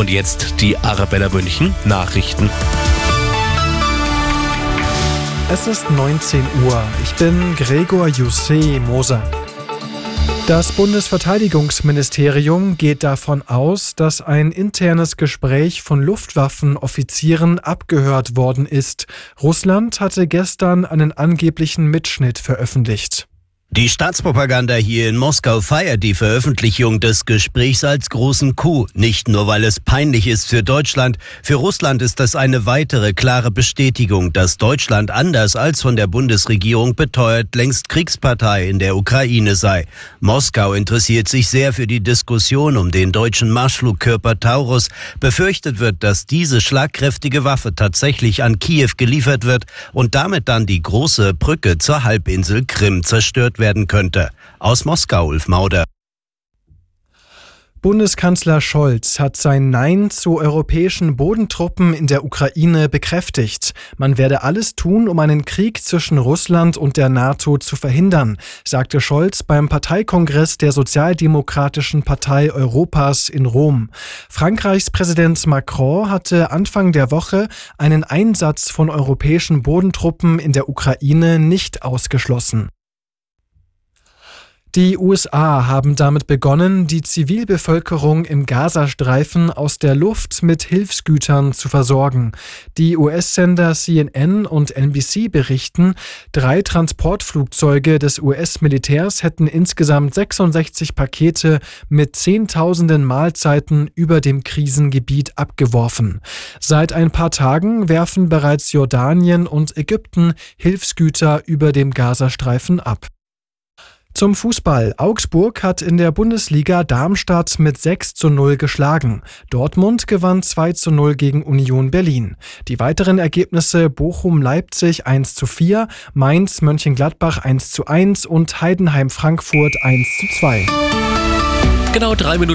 Und jetzt die Arabella München Nachrichten. Es ist 19 Uhr. Ich bin Gregor Jussé Moser. Das Bundesverteidigungsministerium geht davon aus, dass ein internes Gespräch von Luftwaffenoffizieren abgehört worden ist. Russland hatte gestern einen angeblichen Mitschnitt veröffentlicht. Die Staatspropaganda hier in Moskau feiert die Veröffentlichung des Gesprächs als großen Coup, nicht nur weil es peinlich ist für Deutschland, für Russland ist das eine weitere klare Bestätigung, dass Deutschland anders als von der Bundesregierung beteuert längst Kriegspartei in der Ukraine sei. Moskau interessiert sich sehr für die Diskussion um den deutschen Marschflugkörper Taurus. Befürchtet wird, dass diese schlagkräftige Waffe tatsächlich an Kiew geliefert wird und damit dann die große Brücke zur Halbinsel Krim zerstört werden könnte. Aus Moskau, Ulf Mauder. Bundeskanzler Scholz hat sein Nein zu europäischen Bodentruppen in der Ukraine bekräftigt. Man werde alles tun, um einen Krieg zwischen Russland und der NATO zu verhindern, sagte Scholz beim Parteikongress der Sozialdemokratischen Partei Europas in Rom. Frankreichs Präsident Macron hatte Anfang der Woche einen Einsatz von europäischen Bodentruppen in der Ukraine nicht ausgeschlossen. Die USA haben damit begonnen, die Zivilbevölkerung im Gazastreifen aus der Luft mit Hilfsgütern zu versorgen. Die US-Sender CNN und NBC berichten, drei Transportflugzeuge des US-Militärs hätten insgesamt 66 Pakete mit Zehntausenden Mahlzeiten über dem Krisengebiet abgeworfen. Seit ein paar Tagen werfen bereits Jordanien und Ägypten Hilfsgüter über dem Gazastreifen ab. Zum Fußball. Augsburg hat in der Bundesliga Darmstadt mit 6 zu 0 geschlagen. Dortmund gewann 2 zu 0 gegen Union Berlin. Die weiteren Ergebnisse Bochum-Leipzig 1 zu 4, Mainz-Mönchengladbach 1 zu 1 und Heidenheim-Frankfurt 1 zu 2. Genau drei Minuten